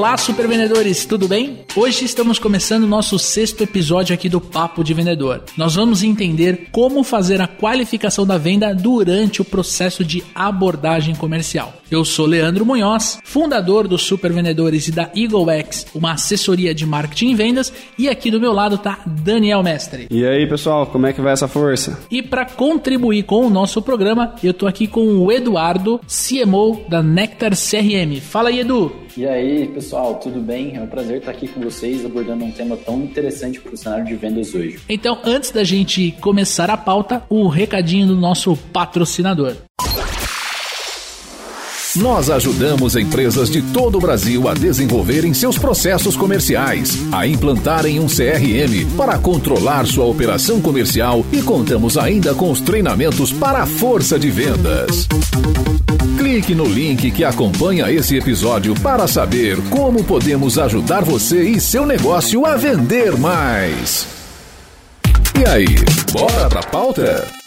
Olá, super vendedores, tudo bem? Hoje estamos começando o nosso sexto episódio aqui do Papo de Vendedor. Nós vamos entender como fazer a qualificação da venda durante o processo de abordagem comercial. Eu sou Leandro Munhoz, fundador dos Super Vendedores e da Eagle X, uma assessoria de marketing e vendas, e aqui do meu lado tá Daniel Mestre. E aí, pessoal, como é que vai essa força? E para contribuir com o nosso programa, eu tô aqui com o Eduardo, CMO da Nectar CRM. Fala aí, Edu. E aí, pessoal, tudo bem? É um prazer estar aqui com vocês abordando um tema tão interessante para o cenário de vendas hoje. Então, antes da gente começar a pauta, o recadinho do nosso patrocinador. Nós ajudamos empresas de todo o Brasil a desenvolverem seus processos comerciais, a implantarem um CRM para controlar sua operação comercial e contamos ainda com os treinamentos para a força de vendas. Clique no link que acompanha esse episódio para saber como podemos ajudar você e seu negócio a vender mais. E aí, bora pra pauta?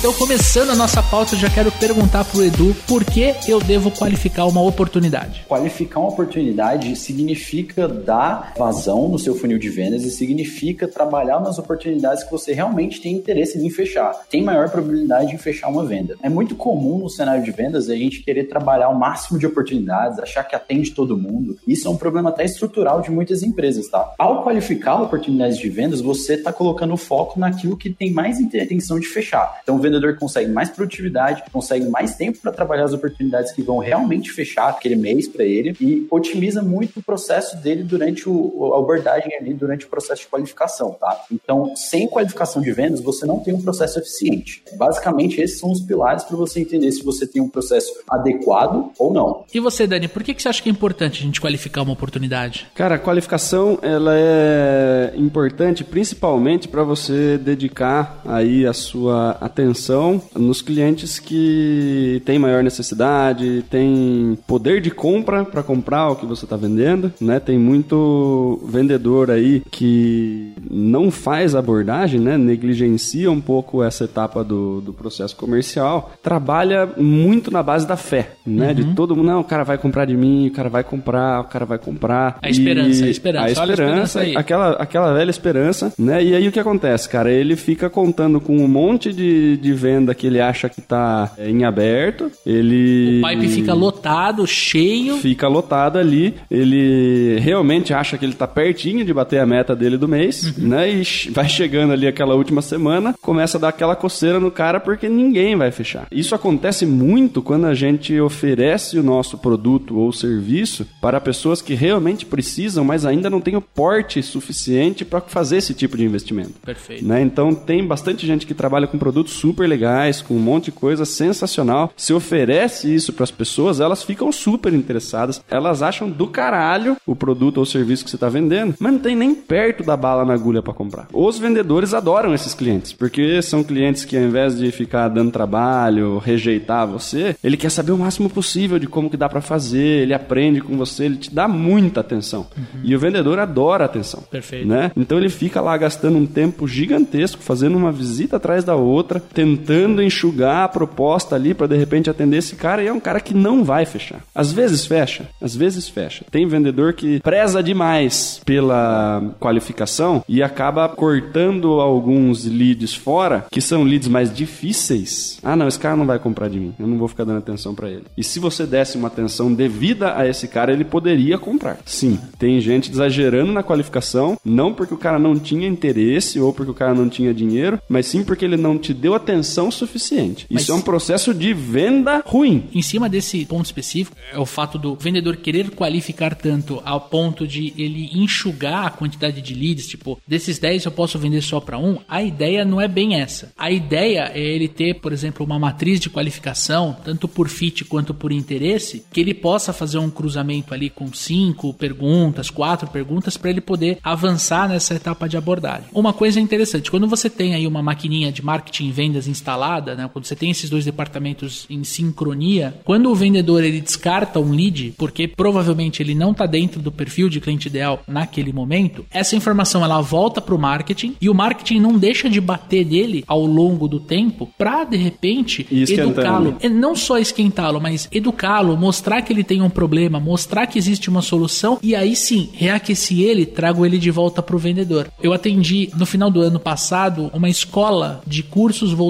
Então, começando a nossa pauta, eu já quero perguntar pro Edu por que eu devo qualificar uma oportunidade. Qualificar uma oportunidade significa dar vazão no seu funil de vendas e significa trabalhar nas oportunidades que você realmente tem interesse em fechar. Tem maior probabilidade de fechar uma venda. É muito comum no cenário de vendas a gente querer trabalhar o máximo de oportunidades, achar que atende todo mundo. Isso é um problema até estrutural de muitas empresas, tá? Ao qualificar oportunidades de vendas, você está colocando foco naquilo que tem mais intenção de fechar. Então, vendedor consegue mais produtividade, consegue mais tempo para trabalhar as oportunidades que vão realmente fechar aquele mês para ele e otimiza muito o processo dele durante o, a abordagem ali, durante o processo de qualificação, tá? Então, sem qualificação de vendas, você não tem um processo eficiente. Basicamente, esses são os pilares para você entender se você tem um processo adequado ou não. E você, Dani, por que, que você acha que é importante a gente qualificar uma oportunidade? Cara, a qualificação ela é importante principalmente para você dedicar aí a sua atenção atenção nos clientes que têm maior necessidade, têm poder de compra para comprar o que você está vendendo, né? Tem muito vendedor aí que não faz abordagem, né? Negligencia um pouco essa etapa do, do processo comercial, trabalha muito na base da fé, né? Uhum. De todo mundo, não, o cara vai comprar de mim, o cara vai comprar, o cara vai comprar. A esperança, a esperança. A esperança, a esperança aquela, aquela velha esperança, né? E aí o que acontece, cara? Ele fica contando com um monte de, de venda que ele acha que tá é, em aberto. Ele. O pipe fica lotado, cheio. Fica lotado ali. Ele realmente acha que ele tá pertinho de bater a meta dele do mês, uhum. né? E vai chegando ali aquela última semana, começa a dar aquela coceira no cara porque ninguém vai fechar. Isso acontece muito quando a gente oferece o nosso produto ou serviço para pessoas que realmente precisam, mas ainda não têm o porte suficiente para fazer esse tipo de investimento. Perfeito. Né? Então tem bastante gente que trabalha com produtos super legais, com um monte de coisa sensacional. Se oferece isso para as pessoas, elas ficam super interessadas. Elas acham do caralho o produto ou serviço que você está vendendo, mas não tem nem perto da bala na agulha para comprar. Os vendedores adoram esses clientes, porque são clientes que ao invés de ficar dando trabalho, rejeitar você, ele quer saber o máximo possível de como que dá para fazer, ele aprende com você, ele te dá muita atenção. Uhum. E o vendedor adora atenção. Perfeito. Né? Então ele fica lá gastando um tempo gigantesco, fazendo uma visita atrás da outra, tentando enxugar a proposta ali para de repente atender esse cara e é um cara que não vai fechar. Às vezes fecha, às vezes fecha. Tem vendedor que preza demais pela qualificação e acaba cortando alguns leads fora, que são leads mais difíceis. Ah, não, esse cara não vai comprar de mim. Eu não vou ficar dando atenção para ele. E se você desse uma atenção devida a esse cara, ele poderia comprar. Sim, tem gente exagerando na qualificação, não porque o cara não tinha interesse ou porque o cara não tinha dinheiro, mas sim porque ele não te deu atenção atenção suficiente. Mas Isso é um processo de venda ruim. Em cima desse ponto específico, é o fato do vendedor querer qualificar tanto ao ponto de ele enxugar a quantidade de leads, tipo, desses 10 eu posso vender só para um. A ideia não é bem essa. A ideia é ele ter, por exemplo, uma matriz de qualificação, tanto por fit quanto por interesse, que ele possa fazer um cruzamento ali com cinco perguntas, quatro perguntas, para ele poder avançar nessa etapa de abordagem. Uma coisa interessante, quando você tem aí uma maquininha de marketing e vendas instalada, né, quando você tem esses dois departamentos em sincronia, quando o vendedor ele descarta um lead, porque provavelmente ele não está dentro do perfil de cliente ideal naquele momento, essa informação ela volta para o marketing e o marketing não deixa de bater nele ao longo do tempo para de repente educá-lo, não só esquentá-lo, mas educá-lo, mostrar que ele tem um problema, mostrar que existe uma solução e aí sim reaquecer ele, trago ele de volta para o vendedor. Eu atendi no final do ano passado uma escola de cursos voltados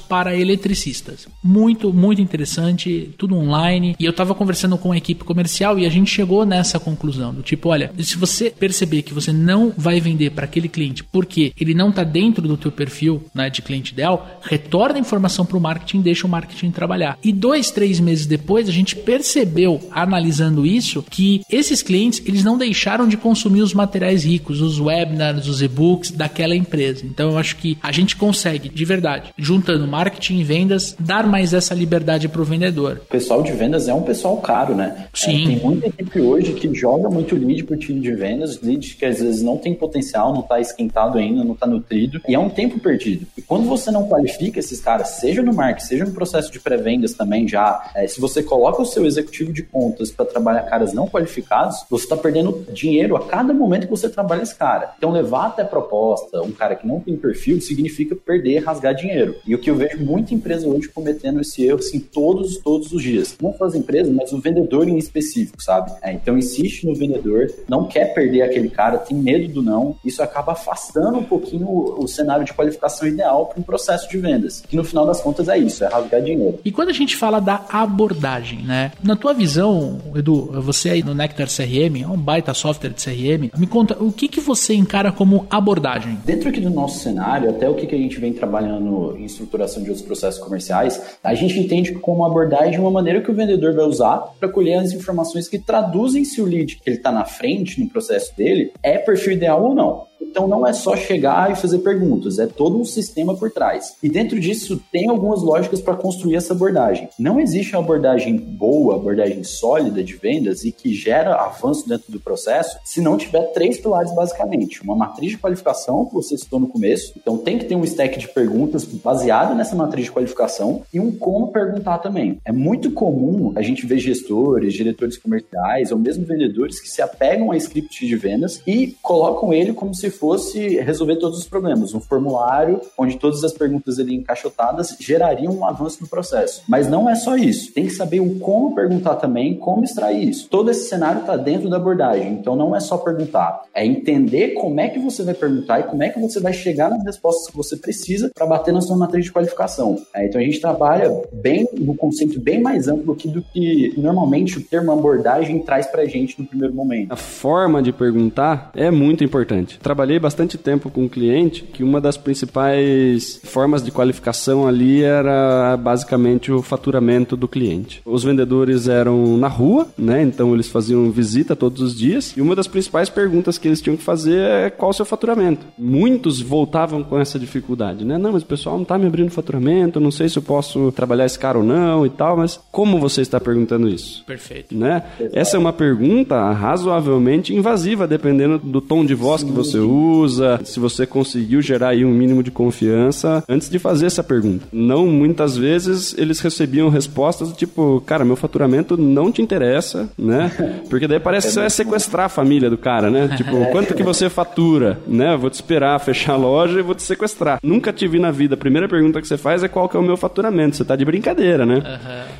para eletricistas. Muito, muito interessante, tudo online. E eu estava conversando com a equipe comercial e a gente chegou nessa conclusão do tipo, olha, se você perceber que você não vai vender para aquele cliente porque ele não está dentro do teu perfil né, de cliente ideal, retorna a informação para o marketing, deixa o marketing trabalhar. E dois, três meses depois a gente percebeu, analisando isso, que esses clientes eles não deixaram de consumir os materiais ricos, os webinars, os e-books daquela empresa. Então eu acho que a gente consegue, de verdade, juntando marketing e vendas, dar mais essa liberdade para o vendedor. O pessoal de vendas é um pessoal caro, né? Sim. É, tem muita equipe hoje que joga muito lead para o time de vendas, lead que às vezes não tem potencial, não está esquentado ainda, não está nutrido, e é um tempo perdido. E quando você não qualifica esses caras, seja no marketing, seja no processo de pré-vendas também já, é, se você coloca o seu executivo de contas para trabalhar caras não qualificados, você está perdendo dinheiro a cada momento que você trabalha esse cara. Então levar até proposta um cara que não tem perfil significa perder, rasgar dinheiro. E o que eu vejo muita empresa hoje cometendo esse erro, assim, todos, todos os dias. Não só as empresas, mas o vendedor em específico, sabe? É, então insiste no vendedor, não quer perder aquele cara, tem medo do não. Isso acaba afastando um pouquinho o, o cenário de qualificação ideal para um processo de vendas. Que no final das contas é isso, é rasgar dinheiro. E quando a gente fala da abordagem, né? Na tua visão, Edu, você aí no Nectar CRM, é um baita software de CRM, me conta, o que, que você encara como abordagem? Dentro aqui do nosso cenário, até o que, que a gente vem trabalhando em estruturação de outros processos comerciais, a gente entende como abordagem uma maneira que o vendedor vai usar para colher as informações que traduzem se o lead que ele está na frente no processo dele é perfil ideal ou não. Então não é só chegar e fazer perguntas, é todo um sistema por trás. E dentro disso tem algumas lógicas para construir essa abordagem. Não existe uma abordagem boa, abordagem sólida de vendas e que gera avanço dentro do processo se não tiver três pilares basicamente. Uma matriz de qualificação, que você citou no começo, então tem que ter um stack de perguntas baseado nessa matriz de qualificação e um como perguntar também. É muito comum a gente ver gestores, diretores comerciais ou mesmo vendedores que se apegam a script de vendas e colocam ele como se fosse resolver todos os problemas. Um formulário onde todas as perguntas ali encaixotadas gerariam um avanço no processo. Mas não é só isso. Tem que saber o como perguntar também, como extrair isso. Todo esse cenário está dentro da abordagem. Então não é só perguntar, é entender como é que você vai perguntar e como é que você vai chegar nas respostas que você precisa para bater na sua matriz de qualificação. É, então a gente trabalha bem no conceito bem mais amplo do que normalmente o termo abordagem traz para gente no primeiro momento. A forma de perguntar é muito importante. Trabalhei bastante tempo com um cliente que uma das principais formas de qualificação ali era basicamente o faturamento do cliente. Os vendedores eram na rua, né? Então eles faziam visita todos os dias e uma das principais perguntas que eles tinham que fazer é qual o seu faturamento. Muitos voltavam com essa dificuldade, né? Não, mas o pessoal não está me abrindo faturamento, não sei se eu posso trabalhar esse cara ou não e tal, mas como você está perguntando isso? Perfeito. Né? Essa é uma pergunta razoavelmente invasiva, dependendo do tom de voz que você usa, se você conseguiu gerar aí um mínimo de confiança antes de fazer essa pergunta. Não muitas vezes eles recebiam respostas tipo, cara, meu faturamento não te interessa, né? Porque daí parece que você vai sequestrar a família do cara, né? Tipo, quanto que você fatura, né? Vou te esperar fechar a loja e vou te sequestrar. Nunca te vi na vida. A primeira pergunta que você faz é qual que é o meu faturamento. Você tá de brincadeira, né?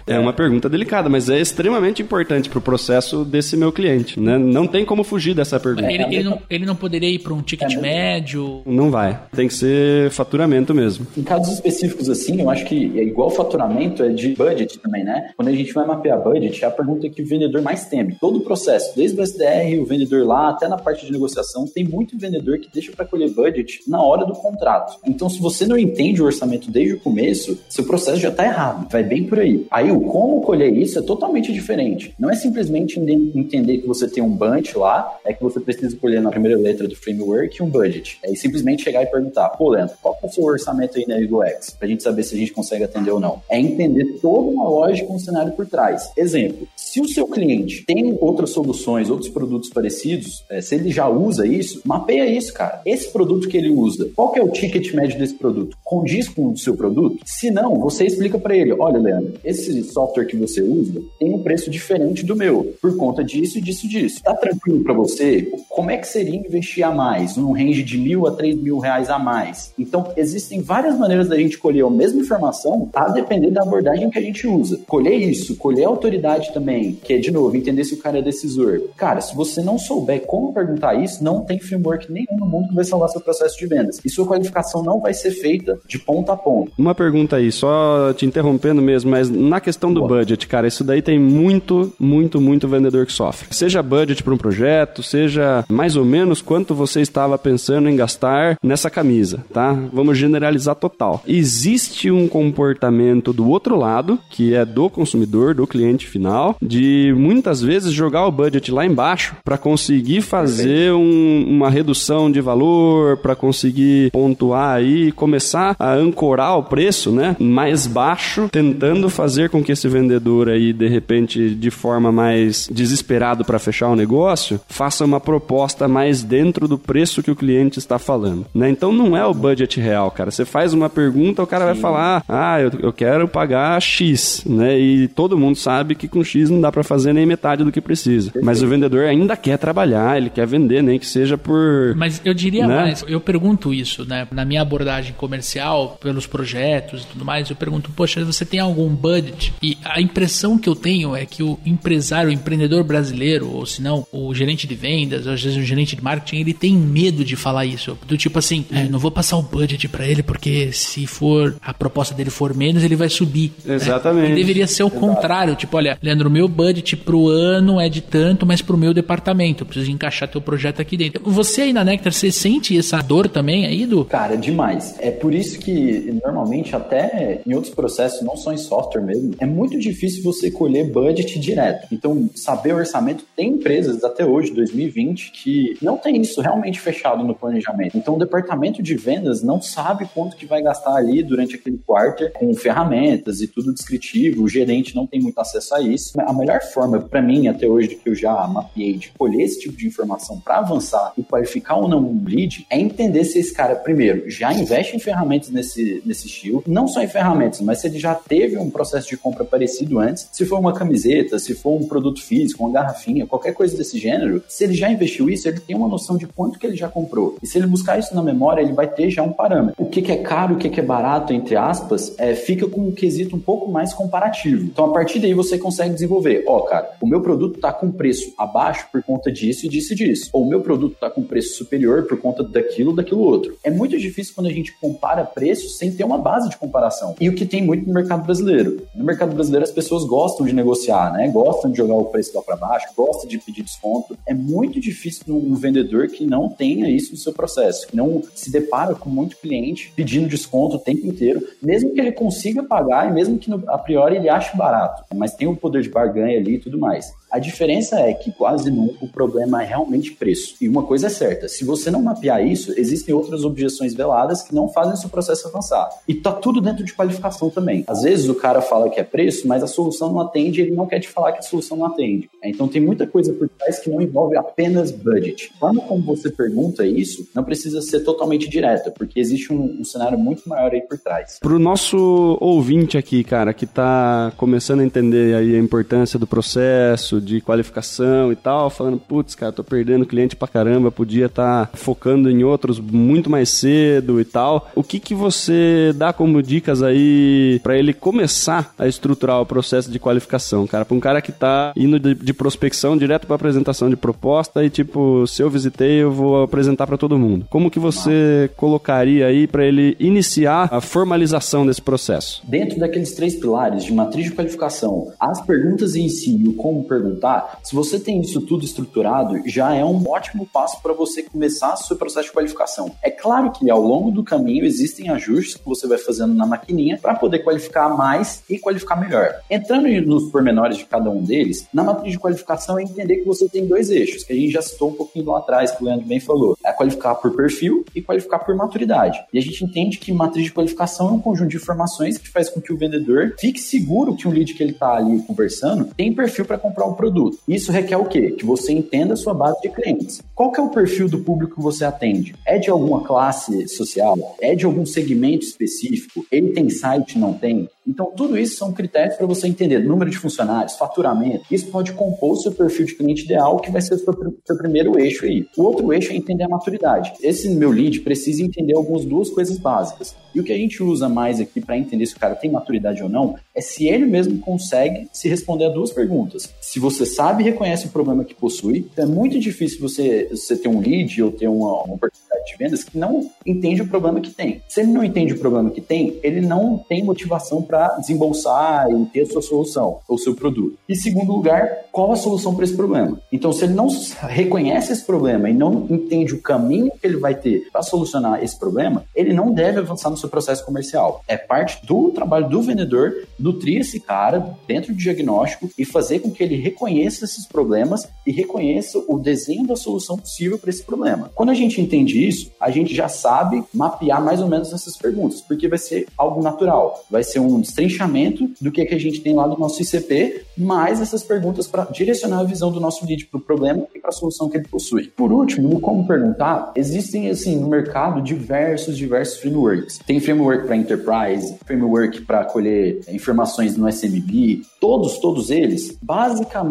É uma pergunta delicada, mas é extremamente importante pro processo desse meu cliente, né? Não tem como fugir dessa pergunta. Ele, ele não, ele não poderia ir para um ticket é médio? Não vai. Tem que ser faturamento mesmo. Em casos específicos assim, eu acho que é igual faturamento é de budget também, né? Quando a gente vai mapear budget, é a pergunta que o vendedor mais teme. Todo o processo, desde o SDR, o vendedor lá, até na parte de negociação, tem muito vendedor que deixa para colher budget na hora do contrato. Então, se você não entende o orçamento desde o começo, seu processo já está errado. Vai bem por aí. Aí, o como colher isso é totalmente diferente. Não é simplesmente entender que você tem um bunch lá, é que você precisa colher na primeira letra do framework um budget. É simplesmente chegar e perguntar, pô, Leandro, qual é o seu orçamento aí na UX? Pra gente saber se a gente consegue atender ou não. É entender toda uma lógica, um cenário por trás. Exemplo, se o seu cliente tem outras soluções, outros produtos parecidos, é, se ele já usa isso, mapeia isso, cara. Esse produto que ele usa, qual que é o ticket médio desse produto? Condiz com o seu produto? Se não, você explica para ele, olha, Leandro, esse software que você usa tem um preço diferente do meu, por conta disso, disso, disso. Tá tranquilo para você? Como é que seria investir a mais? Num range de mil a três mil reais a mais? Então, existem várias maneiras da gente colher a mesma informação a depender da abordagem que a gente usa. Colher isso, colher a autoridade também, que é, de novo, entender se o cara é decisor. Cara, se você não souber como perguntar isso, não tem framework nenhum no mundo que vai salvar seu processo de vendas. E sua qualificação não vai ser feita de ponta a ponta. Uma pergunta aí, só te interrompendo mesmo, mas na questão do Boa. budget, cara, isso daí tem muito, muito, muito vendedor que sofre. Seja budget para um projeto, seja mais ou menos quanto você estava pensando em gastar nessa camisa, tá? Vamos generalizar total. Existe um comportamento do outro lado, que é do consumidor, do cliente final, de muitas vezes jogar o budget lá embaixo para conseguir fazer um, uma redução de valor, para conseguir pontuar aí, começar a ancorar o preço, né, mais baixo, tentando fazer com que esse vendedor aí de repente de forma mais desesperado para fechar o negócio, faça uma proposta mais dentro do preço que o cliente está falando, né? Então não é o budget real, cara. Você faz uma pergunta, o cara Sim. vai falar: "Ah, eu, eu quero pagar X", né? E todo mundo sabe que com X não dá para fazer nem metade do que precisa. Perfeito. Mas o vendedor ainda quer trabalhar, ele quer vender, nem que seja por Mas eu diria né? mais, eu pergunto isso, né? Na minha abordagem comercial, pelos projetos e tudo mais, eu pergunto: "Poxa, você tem algum budget?" E a impressão que eu tenho é que o empresário, o empreendedor brasileiro, ou se não, o gerente de vendas, ou às vezes o gerente de marketing, ele tem medo de falar isso. Do tipo assim, é, não vou passar o budget para ele porque se for a proposta dele for menos, ele vai subir. Exatamente. É, e deveria ser o Exato. contrário, tipo, olha, Leandro, meu budget pro ano é de tanto, mas pro meu departamento, eu preciso encaixar teu projeto aqui dentro. Você aí na Nectar, você sente essa dor também aí, do? Cara, demais. É por isso que normalmente até em outros processos, não só em software mesmo, é muito difícil você colher budget direto. Então, saber o orçamento tem empresas até hoje, 2020, que não tem isso realmente fechado no planejamento. Então, o departamento de vendas não sabe quanto que vai gastar ali durante aquele quarter com ferramentas e tudo descritivo. O gerente não tem muito acesso a isso. A melhor forma, para mim, até hoje, que eu já mapeei de colher esse tipo de informação para avançar e qualificar ou não um lead, é entender se esse cara, primeiro, já investe em ferramentas nesse, nesse estilo, não só em ferramentas, mas se ele já teve um processo de compra parecido antes, se for uma camiseta, se for um produto físico, uma garrafinha, qualquer coisa desse gênero, se ele já investiu isso, ele tem uma noção de quanto que ele já comprou. E se ele buscar isso na memória, ele vai ter já um parâmetro. O que, que é caro, o que, que é barato, entre aspas, é, fica com um quesito um pouco mais comparativo. Então, a partir daí, você consegue desenvolver. Ó, oh, cara, o meu produto está com preço abaixo por conta disso e disso e disso. Ou o meu produto está com preço superior por conta daquilo, daquilo outro. É muito difícil quando a gente compara preços sem ter uma base de comparação. E o que tem muito no mercado brasileiro. No mercado brasileiro, as pessoas gostam de negociar, né? Gostam de jogar o preço lá para baixo, gostam de pedir desconto. É muito difícil um vendedor que não tenha isso no seu processo, que não se depara com muito cliente pedindo desconto o tempo inteiro, mesmo que ele consiga pagar e mesmo que a priori ele ache barato, mas tem o poder de barganha ali e tudo mais. A diferença é que quase nunca o problema é realmente preço. E uma coisa é certa, se você não mapear isso, existem outras objeções veladas que não fazem seu processo avançar. E tá tudo dentro de qualificação também. Às vezes o cara fala que é preço, mas a solução não atende, ele não quer te falar que a solução não atende. Então tem muita coisa por trás que não envolve apenas budget. A forma como você pergunta isso não precisa ser totalmente direta, porque existe um, um cenário muito maior aí por trás. Pro nosso ouvinte aqui, cara, que tá começando a entender aí a importância do processo, de qualificação e tal, falando, putz, cara, tô perdendo cliente pra caramba, podia estar tá focando em outros muito mais cedo e tal. O que que você dá como dicas aí para ele começar a estruturar o processo de qualificação, cara? Pra um cara que tá indo de, de prospecção direto para apresentação de proposta e tipo, se eu visitei, eu vou vou apresentar para todo mundo. Como que você colocaria aí para ele iniciar a formalização desse processo? Dentro daqueles três pilares de matriz de qualificação, as perguntas em si e o como perguntar, se você tem isso tudo estruturado, já é um ótimo passo para você começar seu processo de qualificação. É claro que ao longo do caminho existem ajustes que você vai fazendo na maquininha para poder qualificar mais e qualificar melhor. Entrando nos pormenores de cada um deles, na matriz de qualificação é entender que você tem dois eixos, que a gente já citou um pouquinho lá atrás, que o Leandro bem falou. É qualificar por perfil e qualificar por maturidade. E a gente entende que matriz de qualificação é um conjunto de informações que faz com que o vendedor fique seguro que o lead que ele está ali conversando tem perfil para comprar o produto. Isso requer o quê? Que você entenda a sua base de clientes. Qual que é o perfil do público que você atende? É de alguma classe social? É de algum segmento específico? Ele tem site, não tem? Então, tudo isso são critérios para você entender número de funcionários, faturamento. Isso pode compor o seu perfil de cliente ideal, que vai ser o seu, seu primeiro eixo aí. O outro eixo é entender a maturidade. Esse meu lead precisa entender algumas duas coisas básicas. E o que a gente usa mais aqui para entender se o cara tem maturidade ou não é se ele mesmo consegue se responder a duas perguntas. Se você sabe e reconhece o problema que possui, então é muito difícil você, você ter um lead ou ter uma, uma oportunidade de vendas que não entende o problema que tem. Se ele não entende o problema que tem, ele não tem motivação para desembolsar e ter a sua solução, ou seu produto. E segundo lugar, qual a solução para esse problema? Então, se ele não reconhece esse problema e não entende o caminho que ele vai ter para solucionar esse problema, ele não deve avançar no seu processo comercial. É parte do trabalho do vendedor nutrir esse cara dentro do diagnóstico e fazer com que ele reconheça esses problemas e reconheça o desenho da solução possível para esse problema. Quando a gente entende isso, a gente já sabe mapear mais ou menos essas perguntas, porque vai ser algo natural, vai ser um destrinchamento do que, é que a gente tem lá do nosso ICP, mais essas perguntas para direcionar a visão do nosso lead para o problema e para a solução que ele possui. Por último, no como perguntar, existem assim no mercado diversos, diversos frameworks. Tem framework para enterprise, framework para colher informações no SMB, todos, todos eles, basicamente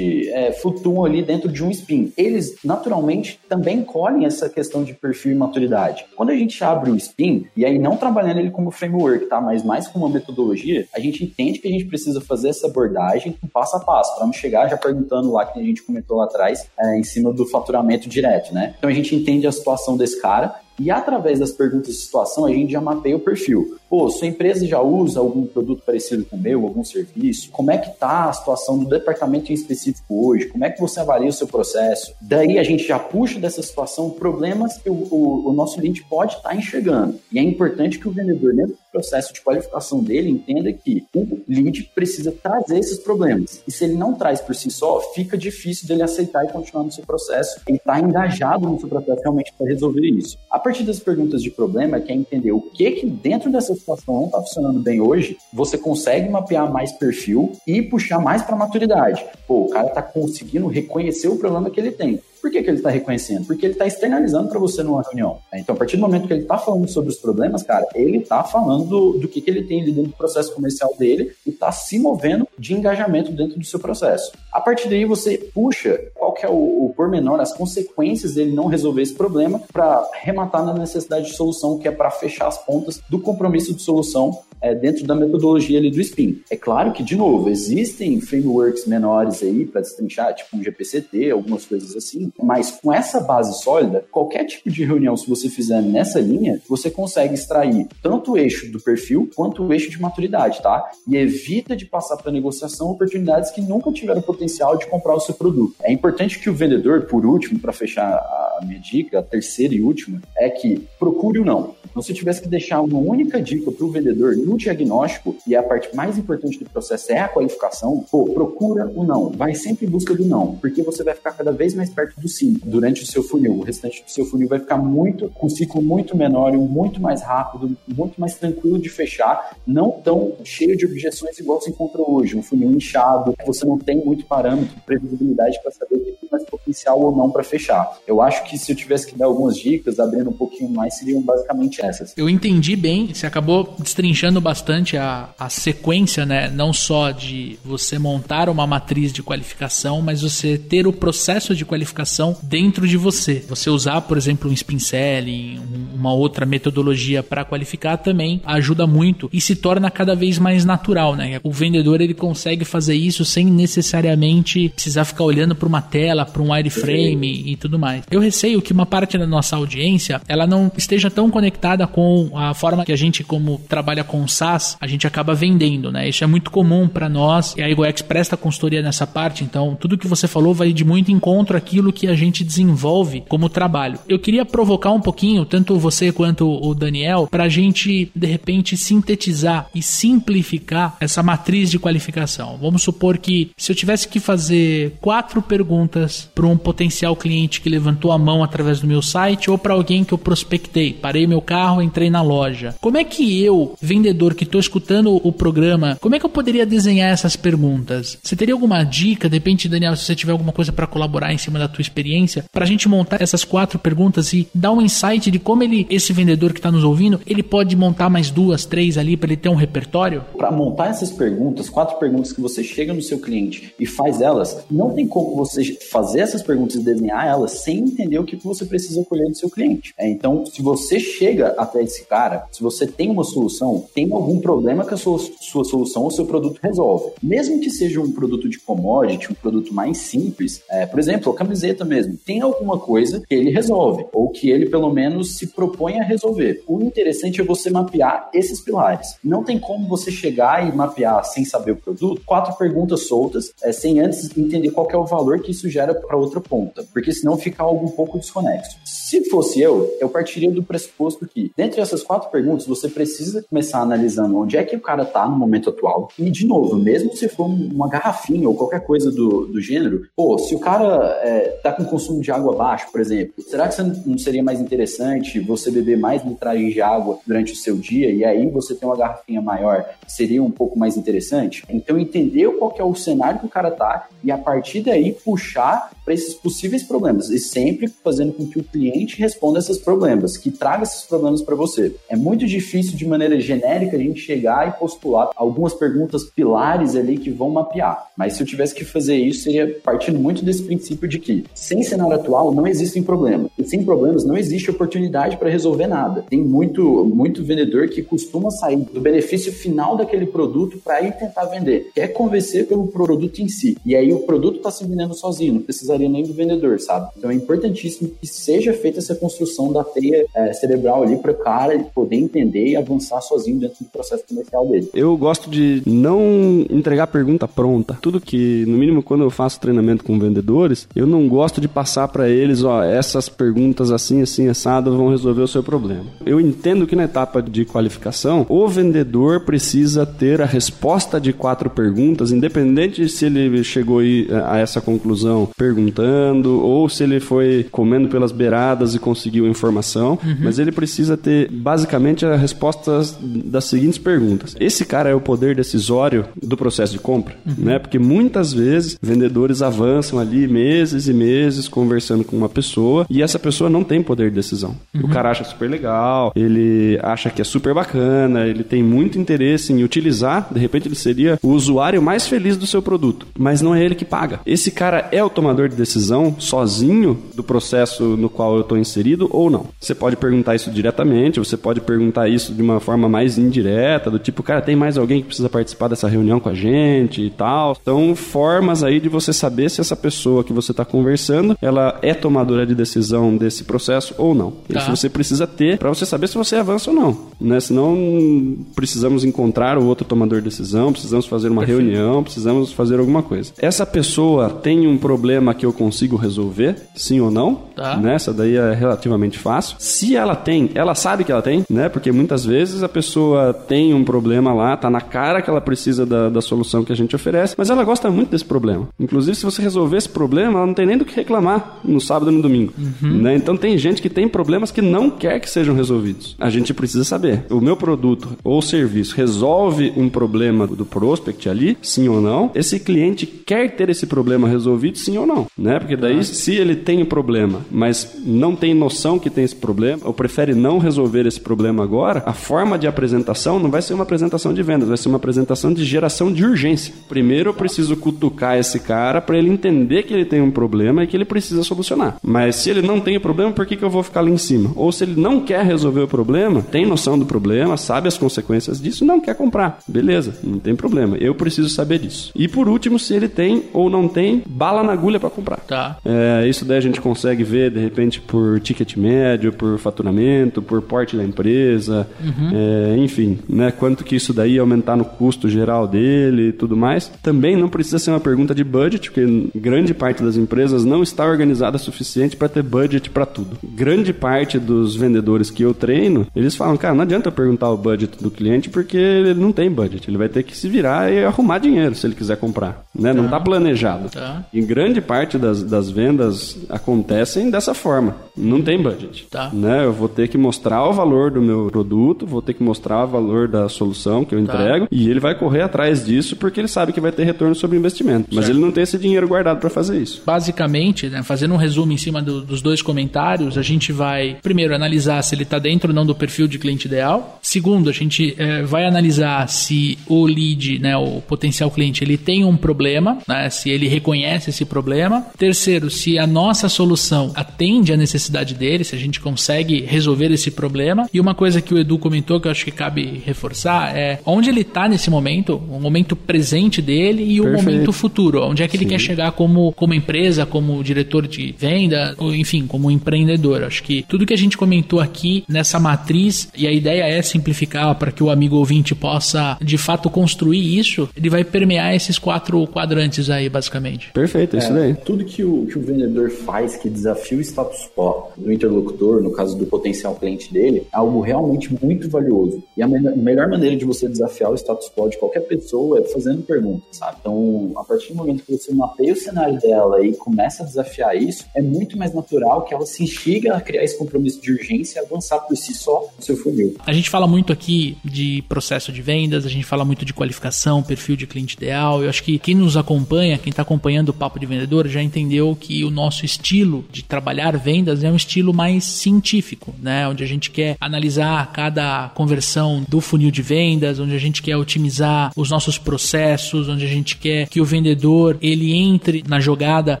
é, flutuam ali dentro de um spin. Eles, naturalmente, também colhem essa questão de perfil e maturidade. Quando a gente abre o spin, e aí não trabalhando ele como framework, tá? Mas mais como uma metodologia, a gente entende que a gente precisa fazer essa abordagem passo a passo, para não chegar já perguntando lá, que a gente comentou lá atrás, é, em cima do faturamento direto, né? Então a gente entende a situação desse cara e através das perguntas de situação, a gente já mapeia o perfil. Pô, sua empresa já usa algum produto parecido com o meu, algum serviço? Como é que tá a situação do departamento em específico hoje? Como é que você avalia o seu processo? Daí a gente já puxa dessa situação problemas que o, o, o nosso cliente pode estar tá enxergando. E é importante que o vendedor, dentro do processo de qualificação dele, entenda que o lead precisa trazer esses problemas. E se ele não traz por si só, fica difícil dele aceitar e continuar no seu processo. Ele está engajado no seu processo realmente para resolver isso. A partir das perguntas de problema, que é entender o que que dentro dessa situação não está funcionando bem hoje, você consegue mapear mais perfil e puxar mais para maturidade. Pô, o cara está conseguindo reconhecer o problema que ele tem. Por que, que ele está reconhecendo? Porque ele está externalizando para você numa reunião. Então, a partir do momento que ele está falando sobre os problemas, cara, ele está falando do, que, que ele tem ali dentro do processo comercial dele e está se movendo de engajamento dentro do seu processo. A partir daí, você puxa qual que é o, o pormenor, as consequências dele não resolver esse problema para rematar na necessidade de solução, que é para fechar as pontas do compromisso de solução é, dentro da metodologia ali do Spin. É claro que, de novo, existem frameworks menores aí para destrinchar, tipo um GPCT, algumas coisas assim, mas com essa base sólida, qualquer tipo de reunião, se você fizer nessa linha, você consegue extrair tanto o eixo do perfil quanto o eixo de maturidade, tá? E evita de passar para negociação oportunidades que nunca tiveram potencial de comprar o seu produto. É importante que o vendedor, por último, para fechar a minha dica, a terceira e última, é que procure o não. Então, se eu tivesse que deixar uma única dica para o vendedor no diagnóstico, e a parte mais importante do processo é a qualificação, pô, procura o não. Vai sempre em busca do não, porque você vai ficar cada vez mais perto do sim durante o seu funil. O restante do seu funil vai ficar muito, com um ciclo muito menor e muito mais rápido, muito mais tranquilo de fechar, não tão cheio de objeções igual se encontra hoje. Um funil inchado, você não tem muito parâmetro, previsibilidade para saber o que tem mais potencial ou não para fechar. Eu acho que se eu tivesse que dar algumas dicas, abrindo um pouquinho mais, seriam basicamente essas. Eu entendi bem, você acabou destrinchando bastante a, a sequência, né? Não só de você montar uma matriz de qualificação, mas você ter o processo de qualificação dentro de você. Você usar, por exemplo, um spin selling, uma outra metodologia para qualificar também ajuda muito e se torna cada vez mais natural, né? O vendedor ele consegue fazer isso sem necessariamente precisar ficar olhando para uma tela, para um wireframe e tudo mais. Eu receio que uma parte da nossa audiência ela não esteja tão conectada com a forma que a gente, como trabalha com SaaS, a gente acaba vendendo, né? Isso é muito comum para nós e a EgoX presta consultoria nessa parte, então tudo que você falou vai de muito encontro àquilo que a gente desenvolve como trabalho. Eu queria provocar um pouquinho, tanto você quanto o Daniel, para a gente de repente sintetizar e simplificar essa matriz de qualificação. Vamos supor que se eu tivesse que fazer quatro perguntas para um potencial cliente que levantou a mão através do meu site ou para alguém que eu prospectei, parei meu carro, entrei na loja. Como é que eu, vendedor que estou escutando o programa, como é que eu poderia desenhar essas perguntas? Você teria alguma dica, de repente, Daniel, se você tiver alguma coisa para colaborar em cima da tua experiência, para a gente montar essas quatro perguntas e dar um insight de como ele, esse vendedor que está nos ouvindo, ele pode montar mais duas, três ali para ele ter um repertório? Para montar essas perguntas, quatro perguntas que você chega no seu cliente e faz elas, não tem como você fazer essas perguntas e desenhar elas sem entender o que você precisa colher do seu cliente. É, então, se você chega até esse cara, se você tem uma solução, tem algum problema que a sua, sua solução ou seu produto resolve. Mesmo que seja um produto de commodity, um produto mais simples, é, por exemplo, a camiseta mesmo, tem alguma coisa que ele resolve, ou que ele pelo menos se propõe a resolver. O interessante é você mapear esses pilares. Não tem como você chegar e mapear sem saber o produto, quatro perguntas soltas, é, sem antes entender qual é o valor que isso gera para outra ponta, porque senão fica algo um pouco desconexo. Se fosse eu, eu partiria do pressuposto que, dentre essas quatro perguntas, você precisa começar analisando onde é que o cara está no momento atual. E, de novo, mesmo se for uma garrafinha ou qualquer coisa do, do gênero, pô, se o cara é, tá com consumo de água baixo, por exemplo, será que não seria mais interessante você beber mais litragem de água durante o seu dia e aí você tem uma garrafinha maior? Seria um pouco mais interessante? Então, entender qual é o cenário que o cara tá e, a partir daí, puxar para esses possíveis problemas e sempre fazendo com que o cliente responda esses problemas, que traga esses problemas para você. É muito difícil de maneira genérica a gente chegar e postular algumas perguntas pilares ali que vão mapear. Mas se eu tivesse que fazer isso, seria partindo muito desse princípio de que sem cenário atual não existem problemas. E sem problemas não existe oportunidade para resolver nada. Tem muito, muito vendedor que costuma sair do benefício final daquele produto para ir tentar vender. Quer convencer pelo produto em si. E aí o produto está se vendendo sozinho, não precisa precisaria nem do vendedor, sabe? Então é importantíssimo que seja feita essa construção da teia é, cerebral ali para o cara poder entender e avançar sozinho dentro do processo comercial dele. Eu gosto de não entregar pergunta pronta. Tudo que, no mínimo, quando eu faço treinamento com vendedores, eu não gosto de passar para eles, ó, essas perguntas assim, assim, assado vão resolver o seu problema. Eu entendo que na etapa de qualificação, o vendedor precisa ter a resposta de quatro perguntas, independente se ele chegou a essa conclusão perguntando perguntando ou se ele foi comendo pelas beiradas e conseguiu informação, uhum. mas ele precisa ter basicamente as respostas das seguintes perguntas. Esse cara é o poder decisório do processo de compra, uhum. né? Porque muitas vezes vendedores avançam ali meses e meses conversando com uma pessoa e essa pessoa não tem poder de decisão. Uhum. O cara acha super legal, ele acha que é super bacana, ele tem muito interesse em utilizar, de repente ele seria o usuário mais feliz do seu produto, mas não é ele que paga. Esse cara é o tomador de decisão sozinho do processo no qual eu estou inserido ou não. Você pode perguntar isso diretamente, você pode perguntar isso de uma forma mais indireta, do tipo, cara, tem mais alguém que precisa participar dessa reunião com a gente e tal. Então, formas aí de você saber se essa pessoa que você está conversando, ela é tomadora de decisão desse processo ou não. Tá. Isso você precisa ter para você saber se você avança ou não, né? Senão precisamos encontrar o outro tomador de decisão, precisamos fazer uma Perfeito. reunião, precisamos fazer alguma coisa. Essa pessoa tem um problema que eu consigo resolver, sim ou não. Tá. Né? Essa daí é relativamente fácil. Se ela tem, ela sabe que ela tem, né? Porque muitas vezes a pessoa tem um problema lá, tá na cara que ela precisa da, da solução que a gente oferece, mas ela gosta muito desse problema. Inclusive, se você resolver esse problema, ela não tem nem do que reclamar no sábado e no domingo. Uhum. Né? Então tem gente que tem problemas que não quer que sejam resolvidos. A gente precisa saber. O meu produto ou serviço resolve um problema do prospect ali, sim ou não? Esse cliente quer ter esse problema resolvido, sim ou não? né? Porque daí, se ele tem um problema mas não tem noção que tem esse problema, ou prefere não resolver esse problema agora, a forma de apresentação não vai ser uma apresentação de vendas, vai ser uma apresentação de geração de urgência. Primeiro eu preciso cutucar esse cara para ele entender que ele tem um problema e que ele precisa solucionar. Mas se ele não tem o problema, por que, que eu vou ficar ali em cima? Ou se ele não quer resolver o problema, tem noção do problema, sabe as consequências disso, não quer comprar. Beleza, não tem problema. Eu preciso saber disso. E por último, se ele tem ou não tem bala na agulha para comprar. Tá. É, isso daí a gente consegue ver, de repente, por ticket médio, por faturamento, por porte da empresa, Uhum. é, enfim, né? Quanto que isso daí ia aumentar no custo geral dele e tudo mais. Também não precisa ser uma pergunta de budget, porque grande parte das empresas não está organizada o suficiente para ter budget para tudo. Grande parte dos vendedores que eu treino, eles falam, cara, não adianta eu perguntar o budget do cliente porque ele não tem budget. Ele vai ter que se virar e arrumar dinheiro se ele quiser comprar, né? Não está planejado. Tá. E grande parte das, das vendas acontecem dessa forma. Não tem budget. Tá. Né? Eu vou ter que mostrar o valor do meu produto, vou ter que mostrar o valor da solução que eu Tá. entrego, e ele vai correr atrás disso porque ele sabe que vai ter retorno sobre o investimento. Mas Certo. ele não tem esse dinheiro guardado para fazer isso. Basicamente, né, fazendo um resumo em cima do- dos dois comentários, a gente vai, primeiro, analisar se ele está dentro ou não do perfil de cliente ideal. Segundo, a gente eh, vai analisar se o lead, né, o potencial cliente, ele tem um problema, né, se ele reconhece esse problema. Terceiro, se a nossa solução atende à necessidade dele, se a gente consegue resolver esse problema. E uma coisa que o Edu comentou que eu acho que cabe reforçar é onde ele está nesse momento, o momento presente dele e o Perfeito. momento futuro, onde é que ele quer chegar como, como empresa, como diretor de venda, ou, enfim, como empreendedor. Acho que tudo que a gente comentou aqui nessa matriz, e a ideia é simplificar para que o amigo ouvinte possa de fato construir isso, ele vai permear esses quatro quadrantes aí, basicamente. Perfeito, é isso daí. Tudo que o, que o vendedor faz que desafia o status quo do interlocutor, no caso do potencial cliente dele, é algo realmente muito valioso. E a me- melhor maneira de você desafiar o status quo de qualquer pessoa é fazendo perguntas, sabe? Então, a partir do momento que você mapeia o cenário dela e começa a desafiar isso, é muito mais natural que ela se instiga a criar esse compromisso de urgência e avançar por si só no seu funil. A gente fala muito aqui de processo de vendas, a gente fala muito de qualificação, perfil de cliente ideal. Eu acho que quem nos acompanha, quem está acompanhando o Papo de Vendedor, já entendeu que o nosso estilo de trabalhar vendas é um estilo mais científico, né? Onde a gente quer analisar cada conversão do funil de vendas, onde a gente quer otimizar os nossos processos, onde a gente quer que o vendedor ele entre na jogada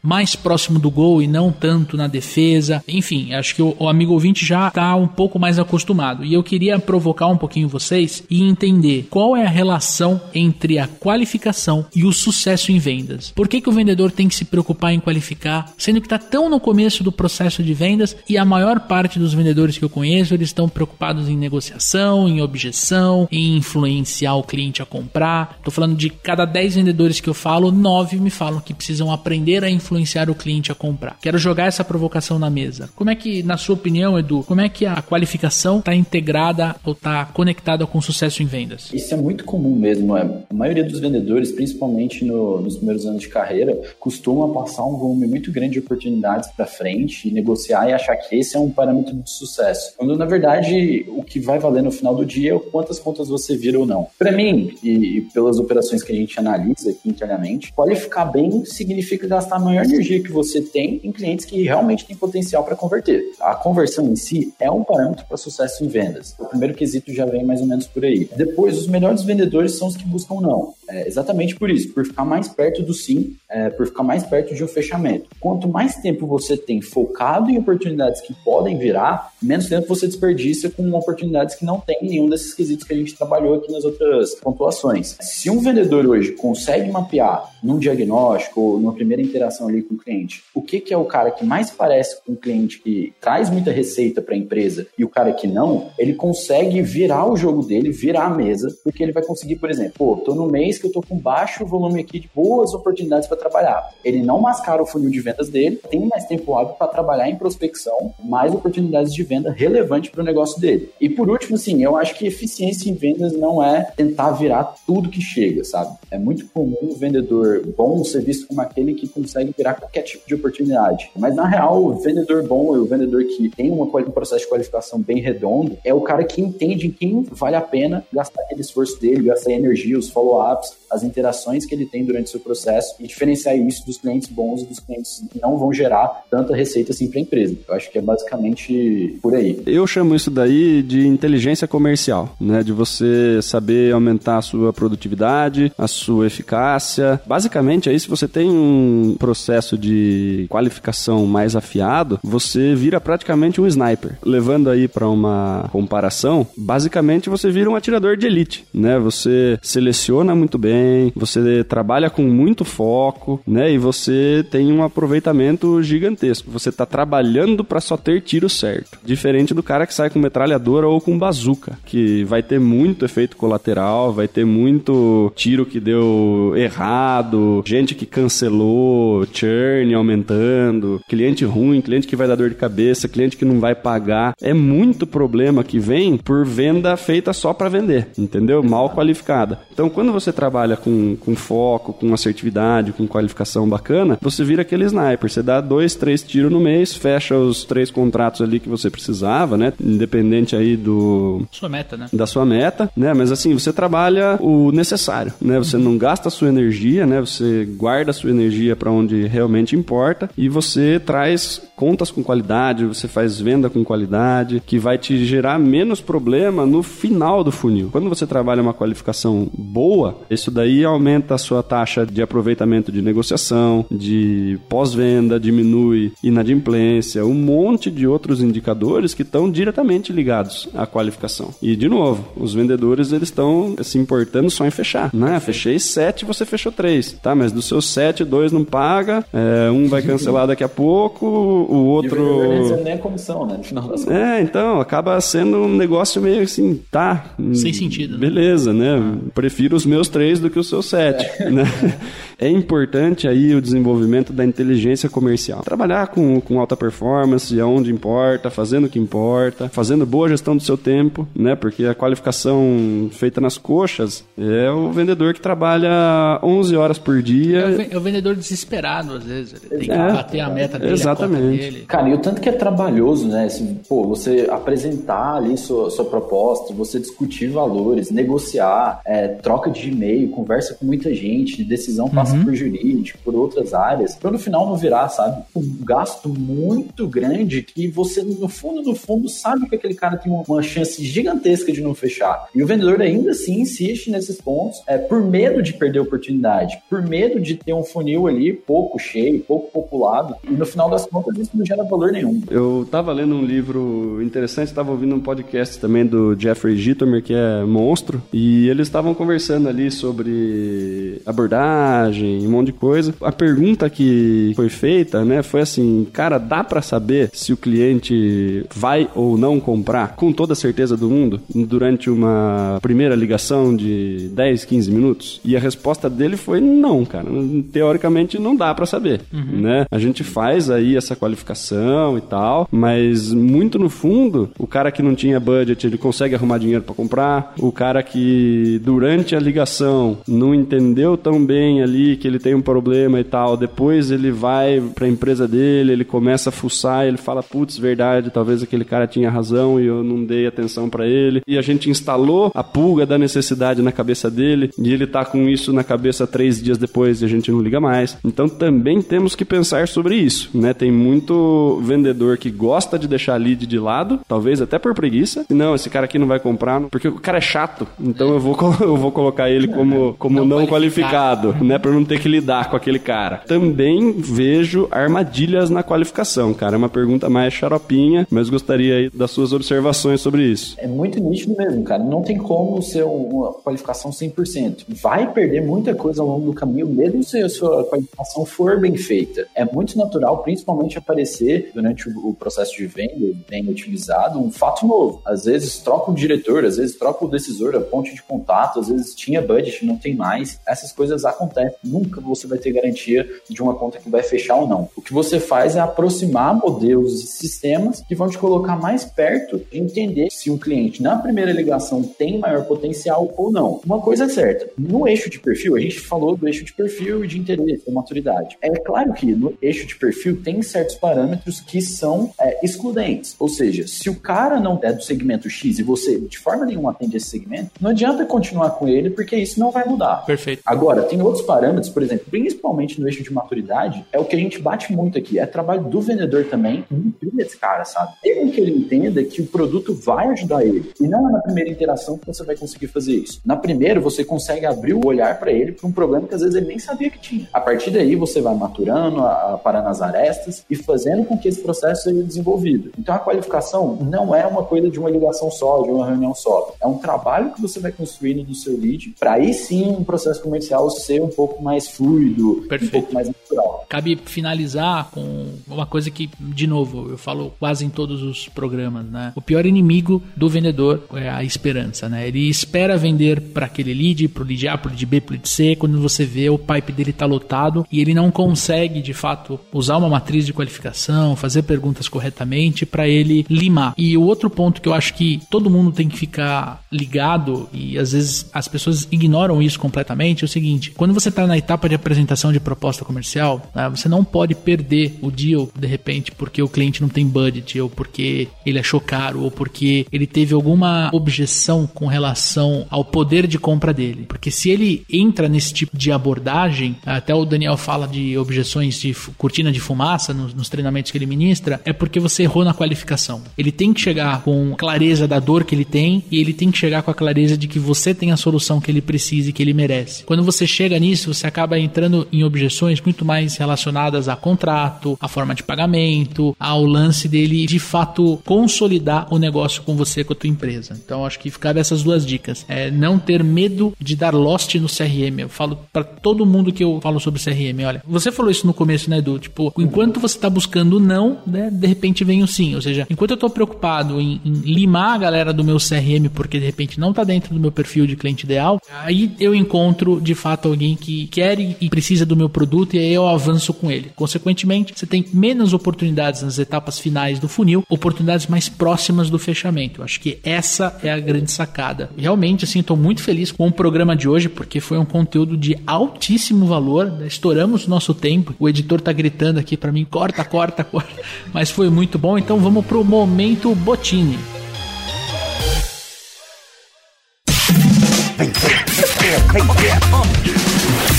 mais próximo do gol e não tanto na defesa. Enfim, acho que o, o amigo ouvinte já está um pouco mais acostumado. E eu queria provocar um pouquinho vocês e entender qual é a relação entre a qualificação e o sucesso em vendas. Por que, que o vendedor tem que se preocupar em qualificar, sendo que está tão no começo do processo de vendas e a maior parte dos vendedores que eu conheço eles estão preocupados em negociação, em objeção, em influenciar o cliente a comprar. Estou falando de cada 10 vendedores que eu falo, 9 me falam que precisam aprender a influenciar o cliente a comprar. Quero jogar essa provocação na mesa. Como é que, na sua opinião, Edu, como é que a qualificação está integrada ou está conectada com o sucesso em vendas? Isso é muito comum mesmo. É. A maioria dos vendedores, principalmente no- nos primeiros anos de carreira, costuma passar um volume muito grande de oportunidades para frente negociar e achar que esse é um parâmetro de sucesso. Quando, na verdade, o que vai valer no final do dia é quantas contas você vira ou não. Para mim, e, e pelas operações que a gente analisa aqui internamente, qualificar bem significa gastar a maior energia que você tem em clientes que realmente têm potencial para converter. A conversão em si é um parâmetro para sucesso em vendas. O primeiro quesito já vem mais ou menos por aí. Depois, os melhores vendedores são os que buscam não. É exatamente por isso, por ficar mais perto do sim, é, por ficar mais perto de um fechamento. Quanto mais tempo você tem focado em oportunidades que podem virar, menos tempo você desperdiça com oportunidades que não tem nenhum desses quesitos que a gente trabalhou aqui nas outras pontuações. Se um vendedor hoje consegue mapear num diagnóstico ou numa primeira interação ali com o cliente, o que, que é o cara que mais parece com o cliente que traz muita receita para a empresa e o cara que não, ele consegue virar o jogo dele, virar a mesa, porque ele vai conseguir, por exemplo, pô, tô no mês que eu tô com baixo volume aqui de boas oportunidades para trabalhar. Ele não mascara o funil de vendas dele, tem mais tempo hábil para trabalhar em prospecção, mais oportunidades de venda relevante para o negócio dele. E por último, assim, eu acho que eficiência em vendas não é tentar virar tudo que chega, sabe? É muito comum o vendedor bom ser visto como aquele que consegue virar qualquer tipo de oportunidade. Mas na real, o vendedor bom e o vendedor que tem uma, um processo de qualificação bem redondo é o cara que entende em quem vale a pena gastar aquele esforço dele, gastar a energia, os follow-ups as interações que ele tem durante o seu processo e diferenciar isso dos clientes bons e dos clientes que não vão gerar tanta receita assim para a empresa. Eu acho que é basicamente por aí. Eu chamo isso daí de inteligência comercial, né? De você saber aumentar a sua produtividade, a sua eficácia. Basicamente, aí se você tem um processo de qualificação mais afiado, você vira praticamente um sniper. Levando aí para uma comparação, basicamente você vira um atirador de elite, né? Você seleciona muito bem, você trabalha com muito foco, né? E você tem um aproveitamento gigantesco. Você está trabalhando para só ter tiro certo. Diferente do cara que sai com metralhadora ou com bazuca, que vai ter muito efeito colateral, vai ter muito tiro que deu errado, gente que cancelou, churn aumentando, cliente ruim, cliente que vai dar dor de cabeça, cliente que não vai pagar. É muito problema que vem por venda feita só para vender, entendeu? Mal qualificada. Então, quando você trabalha com, com foco, com assertividade, com qualificação bacana, você vira aquele sniper. Você dá dois, três tiros no mês, fecha os três contratos ali que você precisava, né? Independente aí do... Sua meta, né? Da sua meta, né? Mas assim, você trabalha o necessário, né? Você não gasta a sua energia, né? Você guarda a sua energia para onde realmente importa e você traz contas com qualidade, você faz venda com qualidade, que vai te gerar menos problema no final do funil. Quando você trabalha uma qualificação boa, isso daí aumenta a sua taxa de aproveitamento de negociação, de pós-venda, diminui inadimplência, um monte de outros indicadores que estão diretamente ligados à qualificação. E de novo, os vendedores eles estão se importando só em fechar, né? Fechei sete, você fechou três, tá? Mas dos seus sete, dois não paga, é, um vai cancelar daqui a pouco, o outro. E o nem a comissão, né? No final das contas. É, então acaba sendo um negócio meio assim, tá? Sem sentido. Né? Beleza, né? Ah. Prefiro os meus três do que os seus sete, é. né? É importante aí o desenvolvimento da inteligência comercial. Trabalhar com, com alta performance, aonde importa, fazendo o que importa, fazendo boa gestão do seu tempo, né? Porque a qualificação feita nas coxas é o vendedor que trabalha 11 horas por dia. É o, é vendedor desesperado, às vezes. Ele tem que é, bater a meta dele, exatamente. dele. Cara, e o tanto que é trabalhoso, né? Assim, pô, você apresentar ali sua, sua proposta, você discutir valores, negociar, é, troca de e-mail, conversa com muita gente, decisão passa uhum. por jurídico, por outras áreas, para no final não virar, sabe, um gasto muito grande que você, no fundo, no fundo, sabe que aquele cara tem uma chance gigantesca de não fechar. E o vendedor ainda assim insiste nesses pontos, é, por medo de perder a oportunidade, por medo de ter um funil ali pouco cheio, pouco populado, e no final das contas isso não gera valor nenhum. Eu tava lendo um livro interessante, estava ouvindo um podcast também do Jeffrey Gitomer, que é monstro, e eles estavam conversando ali sobre abordagem, um monte de coisa. A pergunta que foi feita, né, foi assim, cara, dá para saber se o cliente vai ou não comprar com toda a certeza do mundo durante uma primeira ligação de 10, 15 minutos? E a resposta dele foi não, cara. Teoricamente não dá para saber, uhum. né? A gente faz aí essa qualificação e tal, mas muito no fundo, o cara que não tinha budget, ele consegue arrumar dinheiro para comprar. O cara que durante a ligação não entendeu tão bem ali que ele tem um problema e tal. Depois ele vai para a empresa dele, ele começa a fuçar, ele fala: "Putz, verdade, talvez aquele cara tinha razão e eu não dei atenção para ele". E a gente instalou a pulga da necessidade na cabeça dele e ele tá com isso na cabeça três dias depois e a gente não liga mais. Então também temos que pensar sobre isso, né? Tem muito vendedor que gosta de deixar lead de lado, talvez até por preguiça. Não, esse cara aqui não vai comprar porque o cara é chato. Então eu vou eu vou colocar ele como como não, não qualificado, né? Pra não ter que lidar com aquele cara. Também vejo armadilhas na qualificação, cara. É uma pergunta mais xaropinha, mas gostaria aí das suas observações sobre isso. É muito nítido mesmo, cara. Não tem como ser uma qualificação 100%. Vai perder muita coisa ao longo do caminho, mesmo se a sua qualificação for bem feita. É muito natural, principalmente, aparecer durante o processo de venda, bem utilizado, um fato novo. Às vezes troca o diretor, às vezes troca o decisor, a ponte de contato, às vezes tinha budget, não tem mais. Essas coisas acontecem Nunca você vai ter garantia de uma conta que vai fechar ou não. O que você faz é aproximar modelos e sistemas que vão te colocar mais perto de entender se um cliente na primeira ligação tem maior potencial ou não. Uma coisa é certa, no eixo de perfil, a gente falou do eixo de perfil e de interesse, da maturidade. É claro que no eixo de perfil tem certos parâmetros que são é, excludentes. Ou seja, se o cara não é do segmento X e você de forma nenhuma atende esse segmento, não adianta continuar com ele porque isso não vai mudar. Perfeito. Agora, tem outros parâmetros, por exemplo, principalmente no eixo de maturidade, é o que a gente bate muito aqui. É trabalho do vendedor também nutrir esse cara, sabe? Tem que ele entenda que o produto vai ajudar ele. E não é na primeira interação que você vai conseguir fazer isso. Na primeira, você consegue abrir o olhar para ele para um problema que às vezes ele nem sabia que tinha. A partir daí, você vai maturando, a, a, parando as arestas e fazendo com que esse processo seja desenvolvido. Então, a qualificação não é uma coisa de uma ligação só, de uma reunião só. É um trabalho que você vai construindo do seu lead para aí sim um processo comercial ser um pouco mais fluido, Perfeito. um pouco mais natural. Cabe finalizar com uma coisa que, de novo, eu falo quase em todos os programas, né? O pior inimigo do vendedor é a esperança, né? Ele espera vender para aquele lead, pro lead A, pro lead B, pro lead C, quando você vê o pipe dele tá lotado e ele não consegue, de fato, usar uma matriz de qualificação, fazer perguntas corretamente para ele limar. E o outro ponto que eu acho que todo mundo tem que ficar ligado e às vezes as pessoas ignoram isso completamente é o seguinte: quando você está na etapa de apresentação de proposta comercial, né, você não pode perder o deal de repente porque o cliente não tem budget ou porque ele achou caro ou porque ele teve alguma objeção com relação ao poder de compra dele. Porque se ele entra nesse tipo de abordagem, até o Daniel fala de objeções de cortina de fumaça nos, nos treinamentos que ele ministra, é porque você errou na qualificação. Ele tem que chegar com clareza da dor que ele tem e ele tem que chegar com a clareza de que você tem a solução que ele precisa e que ele merece. Quando você chega nisso, você acaba entrando em objeções muito mais relacionadas a contrato, a forma de pagamento, ao lance dele de fato consolidar o negócio com você, com a tua empresa. Então acho que ficar essas duas dicas. É não ter medo de dar lost no CRM. Eu falo para todo mundo que eu falo sobre CRM, olha, você falou isso no começo, né, Edu? Tipo, enquanto você tá buscando não, né, de repente vem o sim. Ou seja, enquanto eu tô preocupado em, em limar a galera do meu CRM porque de repente não tá dentro do meu perfil de cliente ideal, aí eu encontro de fato alguém que quer e precisa do meu produto e aí eu avanço com ele. Consequentemente, você tem menos oportunidades nas etapas finais do funil, oportunidades mais próximas do fechamento. Eu acho que essa é a grande sacada. Realmente, assim, estou muito feliz com o programa de hoje porque foi um conteúdo de altíssimo valor. Né? Estouramos o nosso tempo. O editor tá gritando aqui para mim: corta, corta, corta. Mas foi muito bom. Então vamos pro momento Botini.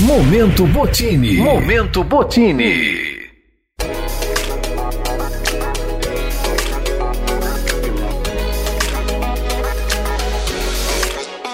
Momento Botini. Momento Botini.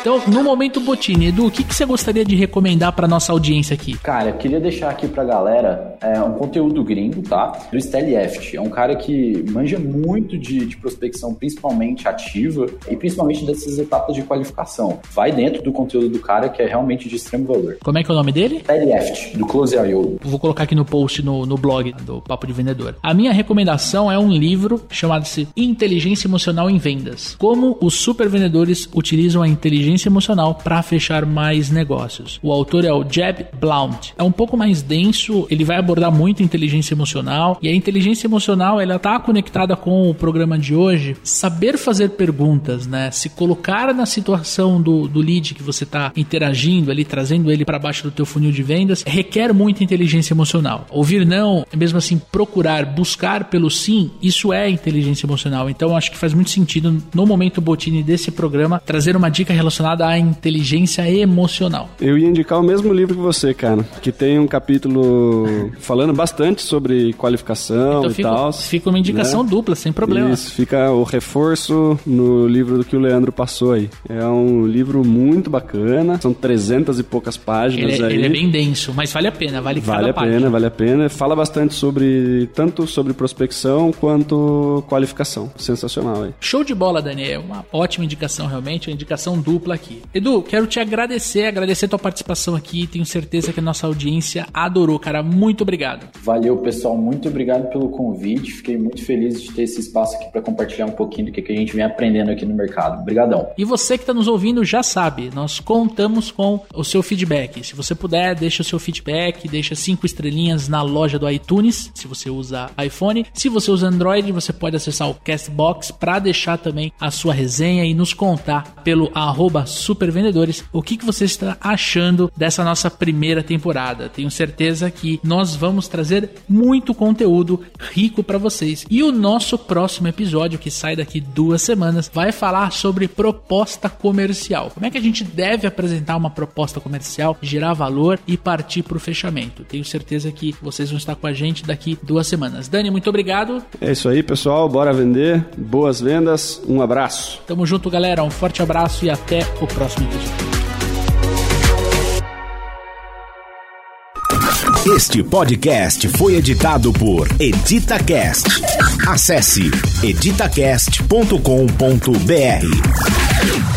Então, no momento Botini, Edu, o que, que você gostaria de recomendar para nossa audiência aqui? Cara, eu queria deixar aqui pra galera é, um conteúdo gringo, tá? Do Eft. É um cara que manja muito de, de, prospecção, principalmente ativa, e principalmente dessas etapas de qualificação. Vai dentro do conteúdo do cara, que é realmente de extremo valor. Como é que é o nome dele? Eft, do Close.io. Vou colocar aqui no post no, no blog do Papo de Vendedor. A minha recomendação é um livro chamado-se Inteligência Emocional em Vendas. Como os super vendedores utilizam a inteligência inteligência emocional para fechar mais negócios. O autor é o Jeb Blount. É um pouco mais denso, ele vai abordar muito inteligência emocional e a inteligência emocional ela tá conectada com o programa de hoje. Saber fazer perguntas, né? Se colocar na situação do, do lead que você está interagindo ali, trazendo ele para baixo do teu funil de vendas, requer muita inteligência emocional. Ouvir não, mesmo assim procurar, buscar pelo sim, isso é inteligência emocional. Então acho que faz muito sentido no momento botini desse programa trazer uma dica relacionada relacionada à inteligência emocional. Eu ia indicar o mesmo livro que você, cara, que tem um capítulo falando bastante sobre qualificação então, e tal. Fica uma indicação né? dupla, sem problema. Isso, fica o reforço no livro do que o Leandro passou aí. É um livro muito bacana, são 300 e poucas páginas ele, é, aí. Ele é bem denso, mas vale a pena, vale, vale a página. pena, vale a pena. Fala bastante sobre, tanto sobre prospecção quanto qualificação. Sensacional aí. Show de bola, Daniel. Uma ótima indicação realmente, uma indicação dupla aqui. Edu, quero te agradecer, agradecer a tua participação aqui. Tenho certeza que a nossa audiência adorou, cara. Muito obrigado. Valeu, pessoal. Muito obrigado pelo convite. Fiquei muito feliz de ter esse espaço aqui para compartilhar um pouquinho do que a gente vem aprendendo aqui no mercado. Obrigadão. E você que está nos ouvindo já sabe, nós contamos com o seu feedback. Se você puder, deixa o seu feedback, deixa cinco estrelinhas na loja do iTunes, se você usa iPhone. Se você usa Android, você pode acessar o Castbox para deixar também a sua resenha e nos contar pelo arroba supervendedores o que, que você está achando dessa nossa primeira temporada. Tenho certeza que nós vamos trazer muito conteúdo rico para vocês. E o nosso próximo episódio, que sai daqui duas semanas, vai falar sobre proposta comercial. Como é que a gente deve apresentar uma proposta comercial, gerar valor e partir para o fechamento. Tenho certeza que vocês vão estar com a gente daqui duas semanas. Dani, muito obrigado. É isso aí, pessoal. Bora vender. Boas vendas. Um abraço. Tamo junto, galera. Um forte abraço e até o próximo episódio. Este podcast foi editado por EditaCast. Acesse editacast.com.br.